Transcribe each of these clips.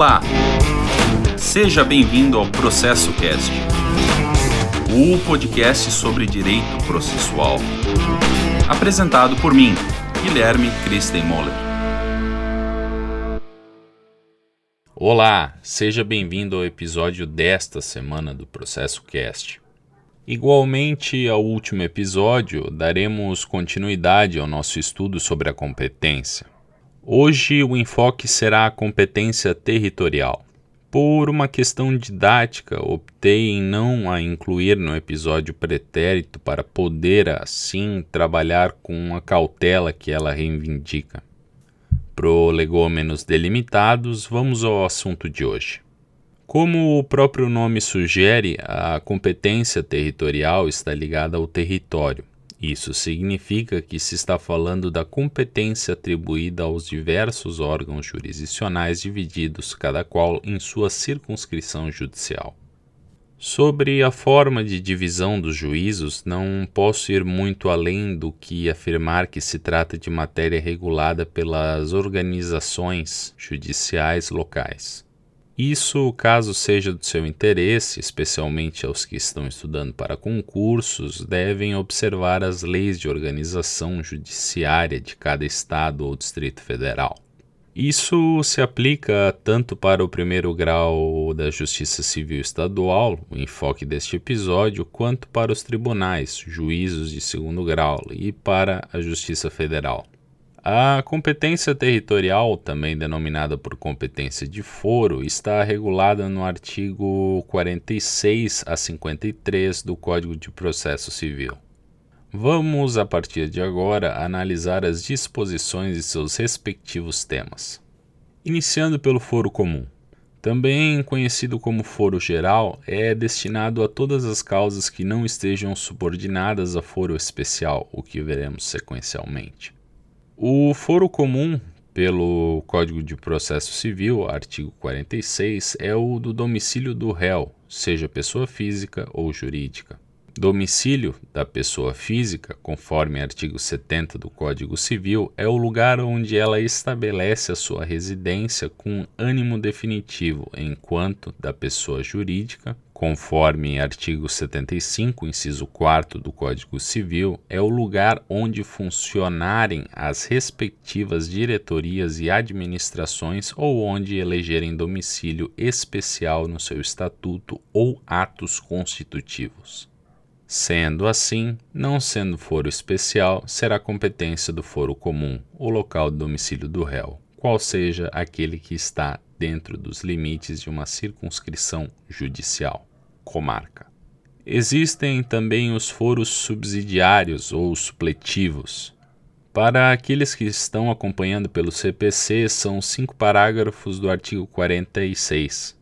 Olá! Seja bem-vindo ao Processo Cast, o podcast sobre direito processual. Apresentado por mim, Guilherme Christen Moller. Olá, seja bem-vindo ao episódio desta semana do Processo Cast. Igualmente ao último episódio, daremos continuidade ao nosso estudo sobre a competência. Hoje o enfoque será a competência territorial. Por uma questão didática, optei em não a incluir no episódio pretérito para poder, assim, trabalhar com a cautela que ela reivindica. Prolegômenos delimitados, vamos ao assunto de hoje. Como o próprio nome sugere, a competência territorial está ligada ao território. Isso significa que se está falando da competência atribuída aos diversos órgãos jurisdicionais divididos, cada qual em sua circunscrição judicial. Sobre a forma de divisão dos juízos, não posso ir muito além do que afirmar que se trata de matéria regulada pelas organizações judiciais locais. Isso, caso seja do seu interesse, especialmente aos que estão estudando para concursos, devem observar as leis de organização judiciária de cada estado ou distrito federal. Isso se aplica tanto para o primeiro grau da Justiça Civil Estadual, o enfoque deste episódio, quanto para os tribunais, juízos de segundo grau e para a Justiça Federal. A competência territorial, também denominada por competência de foro, está regulada no artigo 46 a 53 do Código de Processo Civil. Vamos, a partir de agora, analisar as disposições e seus respectivos temas. Iniciando pelo foro comum. Também conhecido como foro geral, é destinado a todas as causas que não estejam subordinadas a foro especial, o que veremos sequencialmente. O foro comum, pelo Código de Processo Civil, artigo 46, é o do domicílio do réu, seja pessoa física ou jurídica. Domicílio da pessoa física, conforme artigo 70 do Código Civil, é o lugar onde ela estabelece a sua residência com ânimo definitivo, enquanto da pessoa jurídica, conforme artigo 75, inciso 4 do Código Civil, é o lugar onde funcionarem as respectivas diretorias e administrações ou onde elegerem domicílio especial no seu estatuto ou atos constitutivos. Sendo assim, não sendo foro especial, será competência do foro comum, o local de domicílio do réu, qual seja aquele que está dentro dos limites de uma circunscrição judicial comarca. Existem também os foros subsidiários ou supletivos. Para aqueles que estão acompanhando pelo CPC, são cinco parágrafos do artigo 46.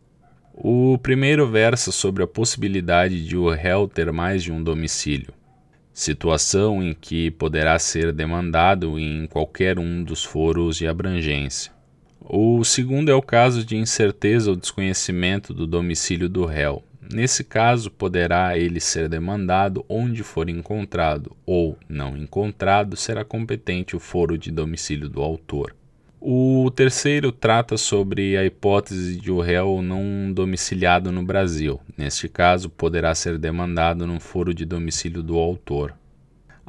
O primeiro versa sobre a possibilidade de o réu ter mais de um domicílio, situação em que poderá ser demandado em qualquer um dos foros de abrangência. O segundo é o caso de incerteza ou desconhecimento do domicílio do réu, Nesse caso, poderá ele ser demandado onde for encontrado, ou, não encontrado, será competente o foro de domicílio do autor. O terceiro trata sobre a hipótese de o réu não domiciliado no Brasil. Neste caso, poderá ser demandado no foro de domicílio do autor.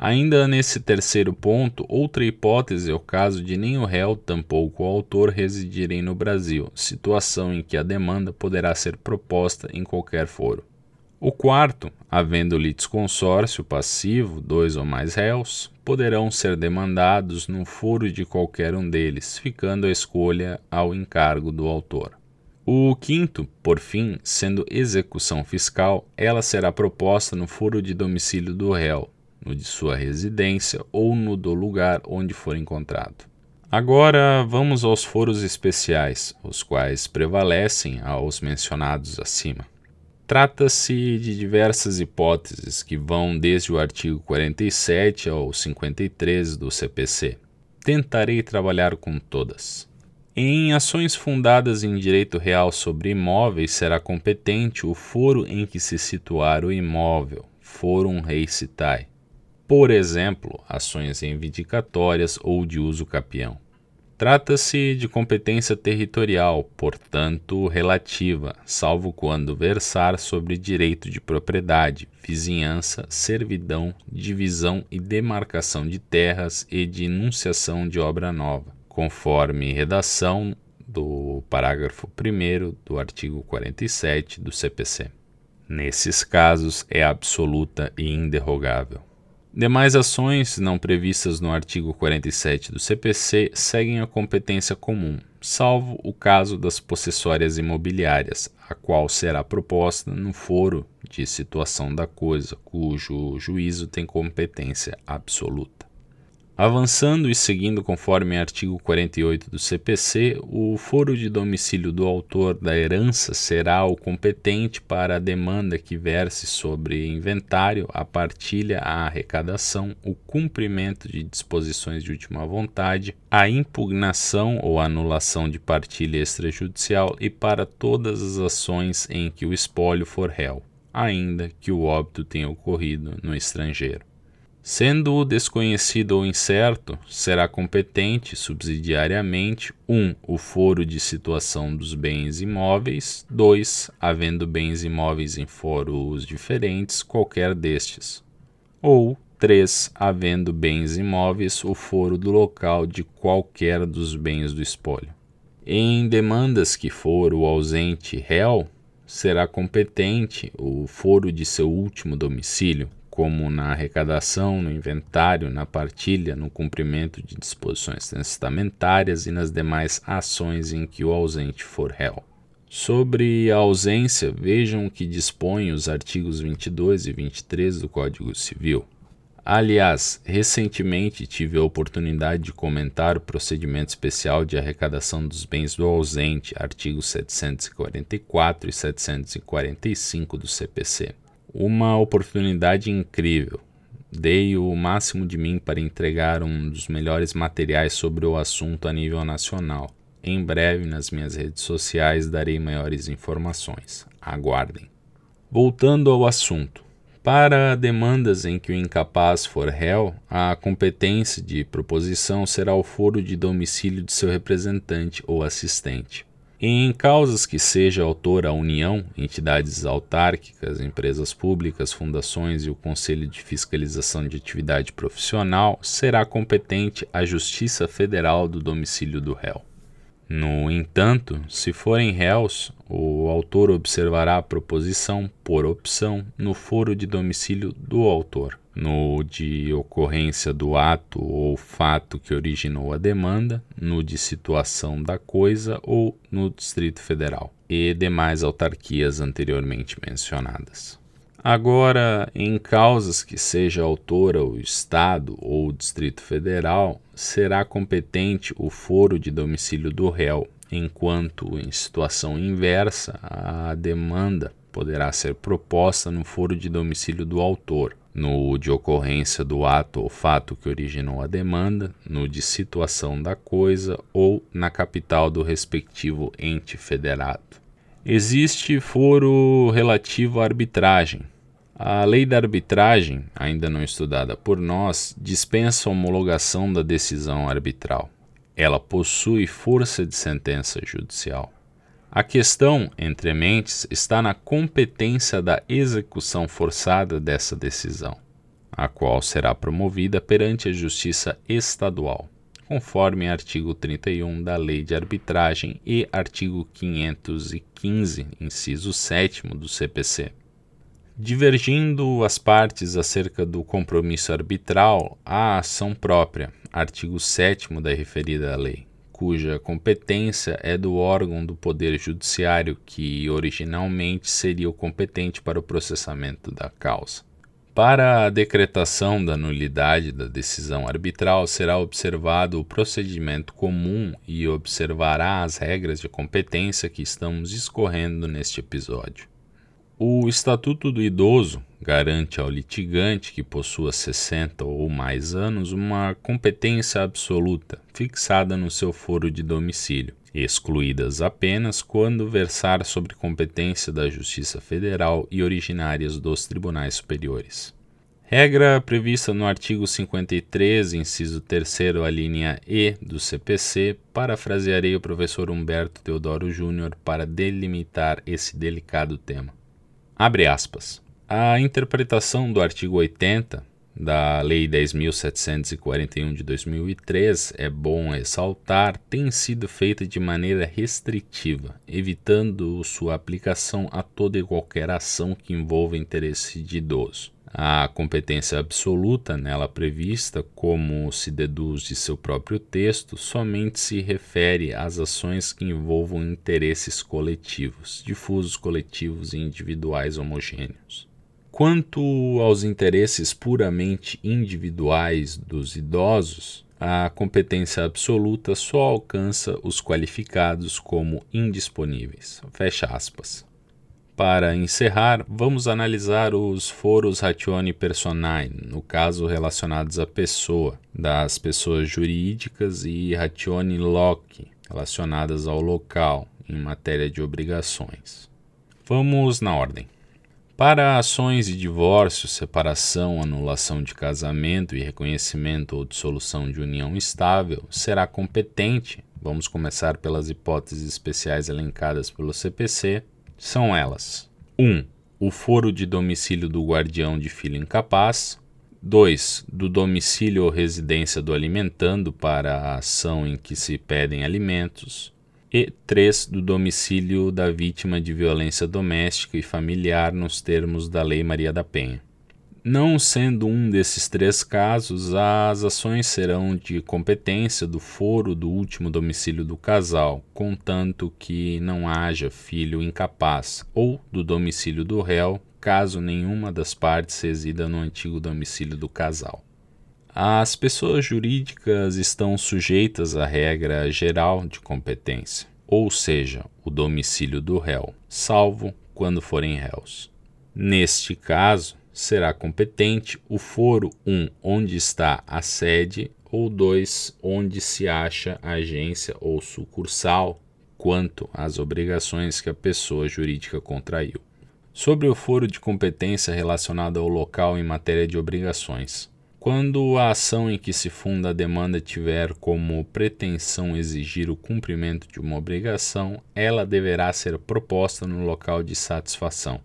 Ainda nesse terceiro ponto, outra hipótese é o caso de nem o réu, tampouco o autor residirem no Brasil, situação em que a demanda poderá ser proposta em qualquer foro. O quarto, havendo litisconsórcio passivo, dois ou mais réus, poderão ser demandados no foro de qualquer um deles, ficando a escolha ao encargo do autor. O quinto, por fim, sendo execução fiscal, ela será proposta no foro de domicílio do réu, no de sua residência ou no do lugar onde for encontrado. Agora vamos aos foros especiais, os quais prevalecem aos mencionados acima. Trata-se de diversas hipóteses que vão desde o artigo 47 ao 53 do CPC. Tentarei trabalhar com todas. Em ações fundadas em direito real sobre imóveis, será competente o foro em que se situar o imóvel, forum rei citae, por exemplo, ações reivindicatórias ou de uso capião. Trata-se de competência territorial, portanto relativa, salvo quando versar sobre direito de propriedade, vizinhança, servidão, divisão e demarcação de terras e de enunciação de obra nova, conforme redação do parágrafo 1 do artigo 47 do CPC. Nesses casos, é absoluta e inderrogável. Demais ações não previstas no artigo 47 do CPC seguem a competência comum, salvo o caso das possessórias imobiliárias, a qual será proposta no foro de situação da coisa, cujo juízo tem competência absoluta. Avançando e seguindo conforme artigo 48 do CPC, o foro de domicílio do autor da herança será o competente para a demanda que verse sobre inventário, a partilha, a arrecadação, o cumprimento de disposições de última vontade, a impugnação ou anulação de partilha extrajudicial e para todas as ações em que o espólio for réu, ainda que o óbito tenha ocorrido no estrangeiro. Sendo desconhecido ou incerto, será competente subsidiariamente 1. Um, o foro de situação dos bens imóveis, 2. Havendo bens imóveis em foros diferentes, qualquer destes. Ou 3. Havendo bens imóveis, o foro do local de qualquer dos bens do espólio. Em demandas que for o ausente réu, será competente o foro de seu último domicílio como na arrecadação, no inventário, na partilha, no cumprimento de disposições testamentárias e nas demais ações em que o ausente for réu. Sobre a ausência, vejam o que dispõem os artigos 22 e 23 do Código Civil. Aliás, recentemente tive a oportunidade de comentar o procedimento especial de arrecadação dos bens do ausente, artigos 744 e 745 do CPC. Uma oportunidade incrível. Dei o máximo de mim para entregar um dos melhores materiais sobre o assunto a nível nacional. Em breve, nas minhas redes sociais, darei maiores informações. Aguardem. Voltando ao assunto. Para demandas em que o incapaz for réu, a competência de proposição será o foro de domicílio de seu representante ou assistente. Em causas que seja autor a União, entidades autárquicas, empresas públicas, fundações e o Conselho de Fiscalização de Atividade Profissional, será competente a Justiça Federal do domicílio do réu. No entanto, se forem réus, o autor observará a proposição, por opção, no foro de domicílio do autor no de ocorrência do ato ou fato que originou a demanda, no de situação da coisa ou no Distrito Federal e demais autarquias anteriormente mencionadas. Agora, em causas que seja autora o Estado ou o Distrito Federal, será competente o foro de domicílio do réu, enquanto em situação inversa a demanda poderá ser proposta no foro de domicílio do autor, no de ocorrência do ato ou fato que originou a demanda, no de situação da coisa ou na capital do respectivo ente federado. Existe foro relativo à arbitragem. A lei da arbitragem, ainda não estudada por nós, dispensa a homologação da decisão arbitral. Ela possui força de sentença judicial. A questão, entre mentes, está na competência da execução forçada dessa decisão, a qual será promovida perante a Justiça Estadual, conforme artigo 31 da Lei de Arbitragem e artigo 515, inciso 7 do CPC. Divergindo as partes acerca do compromisso arbitral, há ação própria, artigo 7 da referida lei cuja competência é do órgão do Poder Judiciário que originalmente seria o competente para o processamento da causa. Para a decretação da nulidade da decisão arbitral, será observado o procedimento comum e observará as regras de competência que estamos escorrendo neste episódio. O Estatuto do Idoso garante ao litigante que possua 60 ou mais anos uma competência absoluta, fixada no seu foro de domicílio, excluídas apenas quando versar sobre competência da Justiça Federal e originárias dos tribunais superiores. Regra prevista no artigo 53, inciso 3, a linha E do CPC, parafrasearei o professor Humberto Teodoro Júnior para delimitar esse delicado tema. Abre aspas. A interpretação do artigo 80 da Lei 10.741 de 2003, é bom ressaltar, tem sido feita de maneira restritiva, evitando sua aplicação a toda e qualquer ação que envolva interesse de idoso. A competência absoluta nela prevista, como se deduz de seu próprio texto, somente se refere às ações que envolvam interesses coletivos, difusos coletivos e individuais homogêneos. Quanto aos interesses puramente individuais dos idosos, a competência absoluta só alcança os qualificados como indisponíveis. Fecha aspas. Para encerrar, vamos analisar os foros ratione personae, no caso relacionados à pessoa, das pessoas jurídicas e ratione loci, relacionadas ao local, em matéria de obrigações. Vamos na ordem. Para ações de divórcio, separação, anulação de casamento e reconhecimento ou dissolução de união estável, será competente, vamos começar pelas hipóteses especiais elencadas pelo CPC, são elas: 1. Um, o foro de domicílio do guardião de filho incapaz. 2. Do domicílio ou residência do alimentando para a ação em que se pedem alimentos. E 3. Do domicílio da vítima de violência doméstica e familiar nos termos da Lei Maria da Penha. Não sendo um desses três casos, as ações serão de competência do foro do último domicílio do casal, contanto que não haja filho incapaz, ou do domicílio do réu, caso nenhuma das partes resida no antigo domicílio do casal. As pessoas jurídicas estão sujeitas à regra geral de competência, ou seja, o domicílio do réu, salvo quando forem réus. Neste caso, será competente o foro 1, um, onde está a sede, ou 2, onde se acha a agência ou sucursal, quanto às obrigações que a pessoa jurídica contraiu. Sobre o foro de competência relacionado ao local em matéria de obrigações. Quando a ação em que se funda a demanda tiver como pretensão exigir o cumprimento de uma obrigação, ela deverá ser proposta no local de satisfação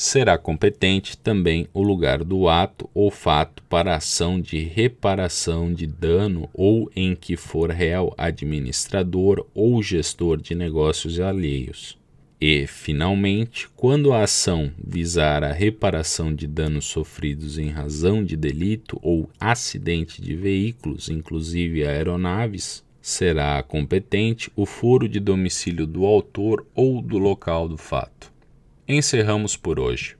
será competente também o lugar do ato ou fato para ação de reparação de dano ou em que for réu administrador ou gestor de negócios alheios. E, finalmente, quando a ação visar a reparação de danos sofridos em razão de delito ou acidente de veículos, inclusive aeronaves, será competente o foro de domicílio do autor ou do local do fato encerramos por hoje.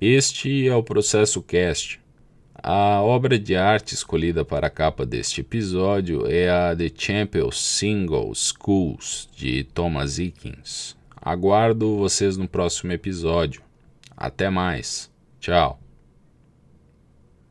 Este é o Processo Cast. A obra de arte escolhida para a capa deste episódio é a The Champions Single Schools de Thomas Eakins. Aguardo vocês no próximo episódio. Até mais. Tchau.